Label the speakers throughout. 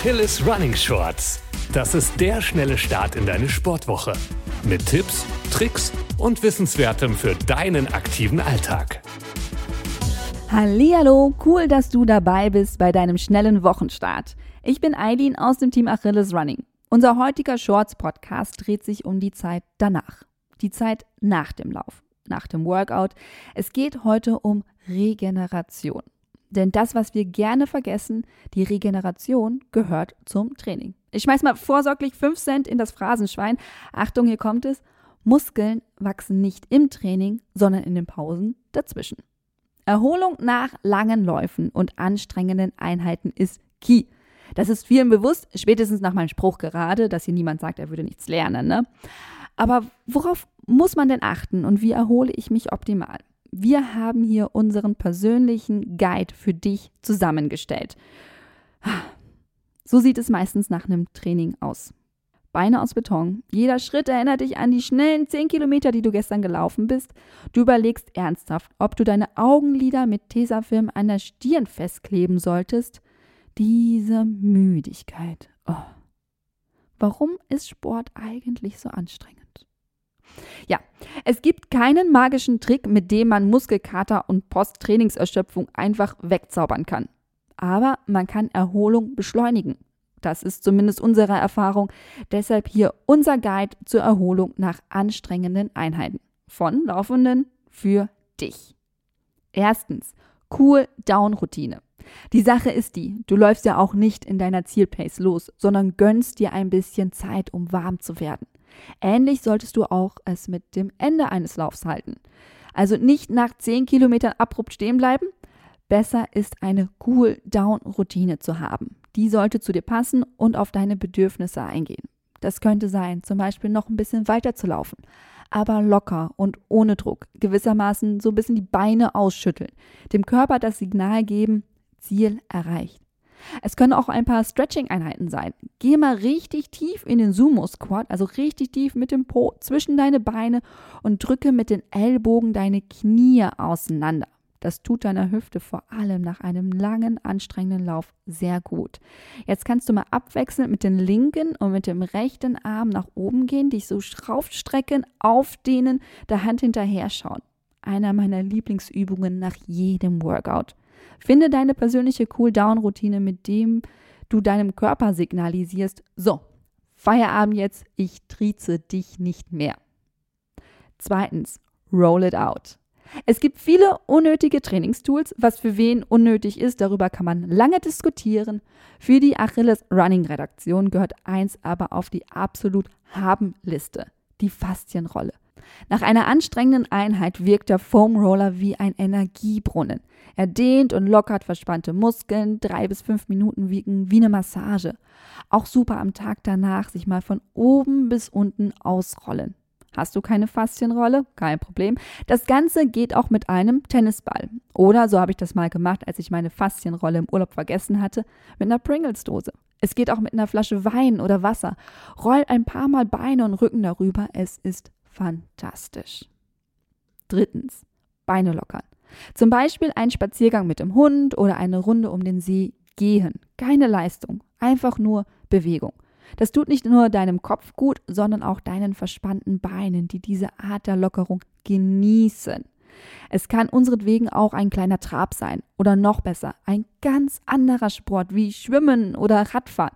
Speaker 1: Achilles Running Shorts. Das ist der schnelle Start in deine Sportwoche. Mit Tipps, Tricks und Wissenswertem für deinen aktiven Alltag.
Speaker 2: Hallo, cool, dass du dabei bist bei deinem schnellen Wochenstart. Ich bin Eileen aus dem Team Achilles Running. Unser heutiger Shorts Podcast dreht sich um die Zeit danach. Die Zeit nach dem Lauf, nach dem Workout. Es geht heute um Regeneration. Denn das, was wir gerne vergessen, die Regeneration gehört zum Training. Ich schmeiß mal vorsorglich 5 Cent in das Phrasenschwein. Achtung, hier kommt es. Muskeln wachsen nicht im Training, sondern in den Pausen dazwischen. Erholung nach langen Läufen und anstrengenden Einheiten ist key. Das ist vielen bewusst, spätestens nach meinem Spruch gerade, dass hier niemand sagt, er würde nichts lernen. Ne? Aber worauf muss man denn achten und wie erhole ich mich optimal? Wir haben hier unseren persönlichen Guide für dich zusammengestellt. So sieht es meistens nach einem Training aus. Beine aus Beton. Jeder Schritt erinnert dich an die schnellen 10 Kilometer, die du gestern gelaufen bist. Du überlegst ernsthaft, ob du deine Augenlider mit Tesafilm an der Stirn festkleben solltest. Diese Müdigkeit. Oh. Warum ist Sport eigentlich so anstrengend? Ja, es gibt keinen magischen Trick, mit dem man Muskelkater und Posttrainingserschöpfung einfach wegzaubern kann. Aber man kann Erholung beschleunigen. Das ist zumindest unsere Erfahrung. Deshalb hier unser Guide zur Erholung nach anstrengenden Einheiten. Von Laufenden für dich. Erstens, Cool-Down-Routine. Die Sache ist die, du läufst ja auch nicht in deiner Zielpace los, sondern gönnst dir ein bisschen Zeit, um warm zu werden. Ähnlich solltest du auch es mit dem Ende eines Laufs halten. Also nicht nach 10 Kilometern abrupt stehen bleiben. Besser ist eine Cool-Down-Routine zu haben. Die sollte zu dir passen und auf deine Bedürfnisse eingehen. Das könnte sein, zum Beispiel noch ein bisschen weiter zu laufen, aber locker und ohne Druck, gewissermaßen so ein bisschen die Beine ausschütteln, dem Körper das Signal geben, Ziel erreicht. Es können auch ein paar Stretching-Einheiten sein. Geh mal richtig tief in den Sumo-Squat, also richtig tief mit dem Po zwischen deine Beine und drücke mit den Ellbogen deine Knie auseinander. Das tut deiner Hüfte vor allem nach einem langen, anstrengenden Lauf sehr gut. Jetzt kannst du mal abwechselnd mit dem linken und mit dem rechten Arm nach oben gehen, dich so raufstrecken, aufdehnen, der Hand hinterher schauen. Einer meiner Lieblingsübungen nach jedem Workout. Finde deine persönliche Cool-Down-Routine, mit dem du deinem Körper signalisierst, so, Feierabend jetzt, ich trieze dich nicht mehr. Zweitens, roll it out. Es gibt viele unnötige Trainingstools. Was für wen unnötig ist, darüber kann man lange diskutieren. Für die Achilles Running Redaktion gehört eins aber auf die absolut Haben-Liste: die Faszienrolle. Nach einer anstrengenden Einheit wirkt der Foam Roller wie ein Energiebrunnen. Er dehnt und lockert verspannte Muskeln, drei bis fünf Minuten wiegen wie eine Massage. Auch super am Tag danach sich mal von oben bis unten ausrollen. Hast du keine Faszienrolle? Kein Problem. Das Ganze geht auch mit einem Tennisball. Oder, so habe ich das mal gemacht, als ich meine Faszienrolle im Urlaub vergessen hatte, mit einer Pringles-Dose. Es geht auch mit einer Flasche Wein oder Wasser. Roll ein paar Mal Beine und Rücken darüber. Es ist fantastisch. Drittens, Beine lockern. Zum Beispiel ein Spaziergang mit dem Hund oder eine Runde um den See gehen. Keine Leistung, einfach nur Bewegung. Das tut nicht nur deinem Kopf gut, sondern auch deinen verspannten Beinen, die diese Art der Lockerung genießen. Es kann unseretwegen auch ein kleiner Trab sein oder noch besser, ein ganz anderer Sport wie Schwimmen oder Radfahren.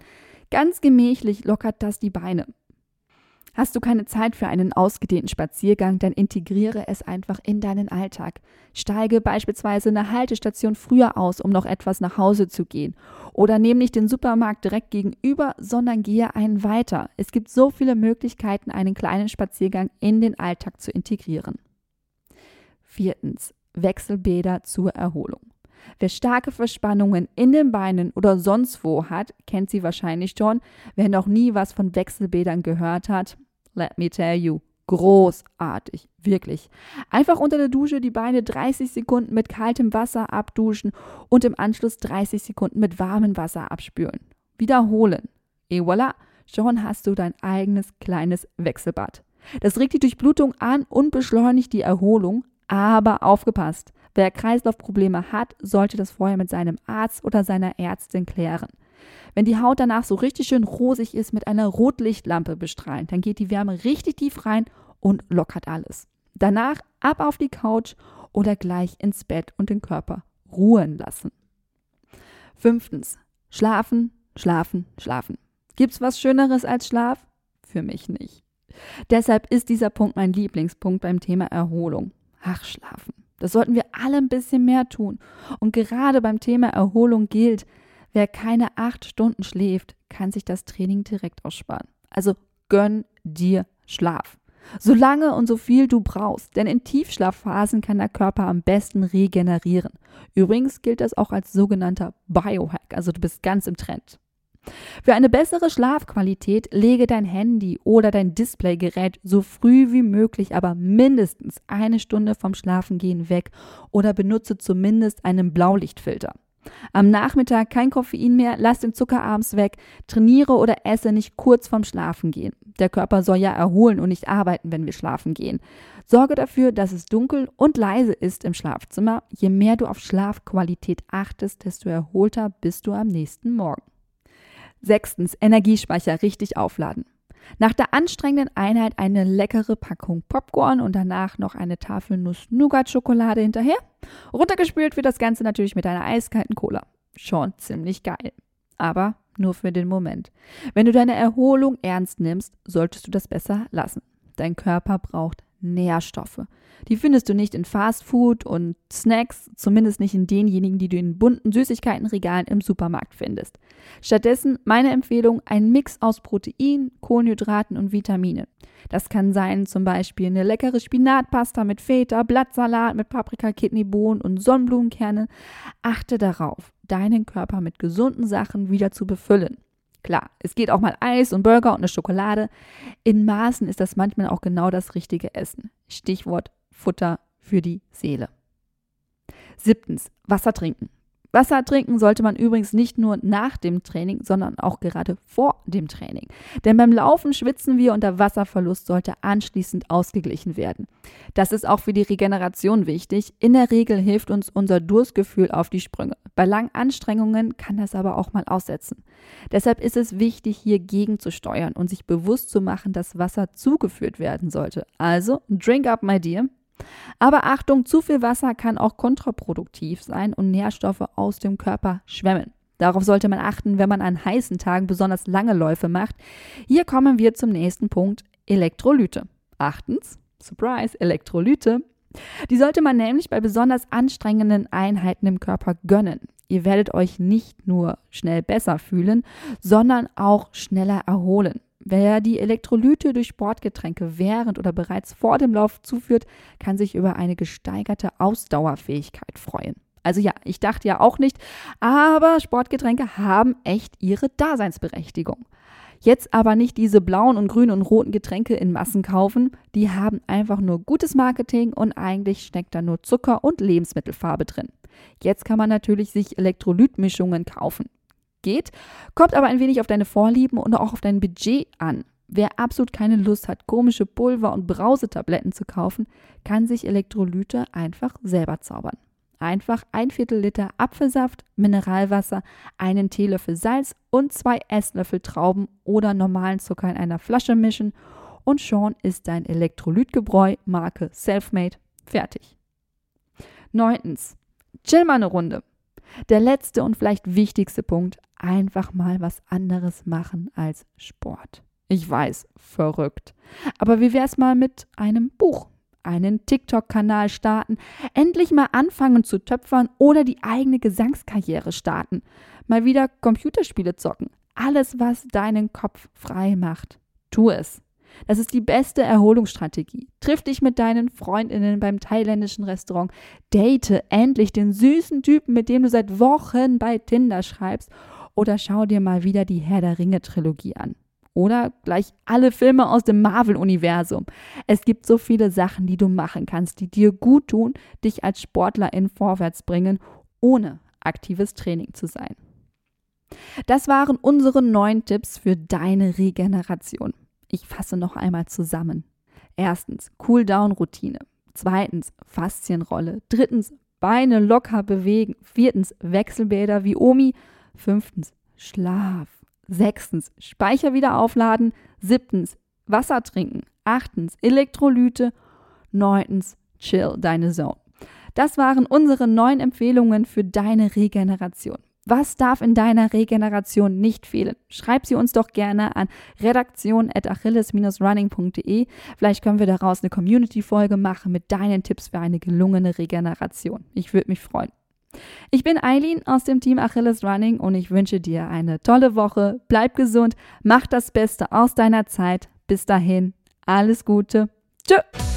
Speaker 2: Ganz gemächlich lockert das die Beine. Hast du keine Zeit für einen ausgedehnten Spaziergang, dann integriere es einfach in deinen Alltag. Steige beispielsweise eine Haltestation früher aus, um noch etwas nach Hause zu gehen. Oder nehme nicht den Supermarkt direkt gegenüber, sondern gehe einen weiter. Es gibt so viele Möglichkeiten, einen kleinen Spaziergang in den Alltag zu integrieren. Viertens. Wechselbäder zur Erholung. Wer starke Verspannungen in den Beinen oder sonst wo hat, kennt sie wahrscheinlich schon. Wer noch nie was von Wechselbädern gehört hat, let me tell you, großartig, wirklich. Einfach unter der Dusche die Beine 30 Sekunden mit kaltem Wasser abduschen und im Anschluss 30 Sekunden mit warmem Wasser abspülen. Wiederholen. Et voilà, schon hast du dein eigenes kleines Wechselbad. Das regt die Durchblutung an und beschleunigt die Erholung, aber aufgepasst. Wer Kreislaufprobleme hat, sollte das vorher mit seinem Arzt oder seiner Ärztin klären. Wenn die Haut danach so richtig schön rosig ist, mit einer Rotlichtlampe bestrahlen, dann geht die Wärme richtig tief rein und lockert alles. Danach ab auf die Couch oder gleich ins Bett und den Körper ruhen lassen. Fünftens. Schlafen, schlafen, schlafen. Gibt's was Schöneres als Schlaf? Für mich nicht. Deshalb ist dieser Punkt mein Lieblingspunkt beim Thema Erholung. Ach, schlafen. Das sollten wir alle ein bisschen mehr tun. Und gerade beim Thema Erholung gilt, wer keine acht Stunden schläft, kann sich das Training direkt aussparen. Also gönn dir Schlaf. So lange und so viel du brauchst, denn in Tiefschlafphasen kann der Körper am besten regenerieren. Übrigens gilt das auch als sogenannter Biohack, also du bist ganz im Trend. Für eine bessere Schlafqualität lege dein Handy oder dein Displaygerät so früh wie möglich, aber mindestens eine Stunde vom Schlafengehen weg oder benutze zumindest einen Blaulichtfilter. Am Nachmittag kein Koffein mehr, lass den Zucker abends weg, trainiere oder esse nicht kurz vorm Schlafengehen. Der Körper soll ja erholen und nicht arbeiten, wenn wir schlafen gehen. Sorge dafür, dass es dunkel und leise ist im Schlafzimmer. Je mehr du auf Schlafqualität achtest, desto erholter bist du am nächsten Morgen. Sechstens, Energiespeicher richtig aufladen. Nach der anstrengenden Einheit eine leckere Packung Popcorn und danach noch eine Tafel Nuss-Nougat-Schokolade hinterher. Runtergespült wird das Ganze natürlich mit einer eiskalten Cola. Schon ziemlich geil. Aber nur für den Moment. Wenn du deine Erholung ernst nimmst, solltest du das besser lassen. Dein Körper braucht Nährstoffe. Die findest du nicht in Fastfood und Snacks, zumindest nicht in denjenigen, die du in bunten Süßigkeitenregalen im Supermarkt findest. Stattdessen meine Empfehlung ein Mix aus Protein, Kohlenhydraten und Vitaminen. Das kann sein zum Beispiel eine leckere Spinatpasta mit Feta, Blattsalat mit Paprika, Kidneybohnen und Sonnenblumenkerne. Achte darauf, deinen Körper mit gesunden Sachen wieder zu befüllen. Klar, es geht auch mal Eis und Burger und eine Schokolade. In Maßen ist das manchmal auch genau das richtige Essen. Stichwort Futter für die Seele. Siebtens, Wasser trinken. Wasser trinken sollte man übrigens nicht nur nach dem Training, sondern auch gerade vor dem Training. Denn beim Laufen schwitzen wir und der Wasserverlust sollte anschließend ausgeglichen werden. Das ist auch für die Regeneration wichtig. In der Regel hilft uns unser Durstgefühl auf die Sprünge. Bei langen Anstrengungen kann das aber auch mal aussetzen. Deshalb ist es wichtig, hier gegenzusteuern und sich bewusst zu machen, dass Wasser zugeführt werden sollte. Also, drink up, my dear. Aber Achtung, zu viel Wasser kann auch kontraproduktiv sein und Nährstoffe aus dem Körper schwemmen. Darauf sollte man achten, wenn man an heißen Tagen besonders lange Läufe macht. Hier kommen wir zum nächsten Punkt, Elektrolyte. Achtens, Surprise, Elektrolyte. Die sollte man nämlich bei besonders anstrengenden Einheiten im Körper gönnen. Ihr werdet euch nicht nur schnell besser fühlen, sondern auch schneller erholen. Wer die Elektrolyte durch Sportgetränke während oder bereits vor dem Lauf zuführt, kann sich über eine gesteigerte Ausdauerfähigkeit freuen. Also ja, ich dachte ja auch nicht, aber Sportgetränke haben echt ihre Daseinsberechtigung. Jetzt aber nicht diese blauen und grünen und roten Getränke in Massen kaufen, die haben einfach nur gutes Marketing und eigentlich steckt da nur Zucker und Lebensmittelfarbe drin. Jetzt kann man natürlich sich Elektrolytmischungen kaufen geht, kommt aber ein wenig auf deine Vorlieben und auch auf dein Budget an. Wer absolut keine Lust hat, komische Pulver und Brausetabletten zu kaufen, kann sich Elektrolyte einfach selber zaubern. Einfach ein Viertel Liter Apfelsaft, Mineralwasser, einen Teelöffel Salz und zwei Esslöffel Trauben oder normalen Zucker in einer Flasche mischen und schon ist dein Elektrolytgebräu Marke Selfmade fertig. Neuntens, chill mal eine Runde. Der letzte und vielleicht wichtigste Punkt, einfach mal was anderes machen als Sport. Ich weiß, verrückt. Aber wie wär's mal mit einem Buch? Einen TikTok-Kanal starten, endlich mal anfangen zu töpfern oder die eigene Gesangskarriere starten. Mal wieder Computerspiele zocken. Alles, was deinen Kopf frei macht. Tu es. Das ist die beste Erholungsstrategie. Triff dich mit deinen Freundinnen beim thailändischen Restaurant. Date endlich den süßen Typen, mit dem du seit Wochen bei Tinder schreibst. Oder schau dir mal wieder die Herr der Ringe Trilogie an. Oder gleich alle Filme aus dem Marvel-Universum. Es gibt so viele Sachen, die du machen kannst, die dir gut tun, dich als Sportlerin vorwärts bringen, ohne aktives Training zu sein. Das waren unsere neun Tipps für deine Regeneration. Ich fasse noch einmal zusammen. Erstens, Cool-Down-Routine. Zweitens, Faszienrolle. Drittens, Beine locker bewegen. Viertens, Wechselbäder wie Omi. Fünftens, Schlaf. Sechstens, Speicher wieder aufladen. Siebtens, Wasser trinken. Achtens, Elektrolyte. Neuntens, chill deine Zone. Das waren unsere neun Empfehlungen für deine Regeneration. Was darf in deiner Regeneration nicht fehlen? Schreib sie uns doch gerne an redaktion.achilles-running.de. Vielleicht können wir daraus eine Community-Folge machen mit deinen Tipps für eine gelungene Regeneration. Ich würde mich freuen. Ich bin Eileen aus dem Team Achilles Running und ich wünsche dir eine tolle Woche. Bleib gesund, mach das Beste aus deiner Zeit. Bis dahin, alles Gute. Tschüss.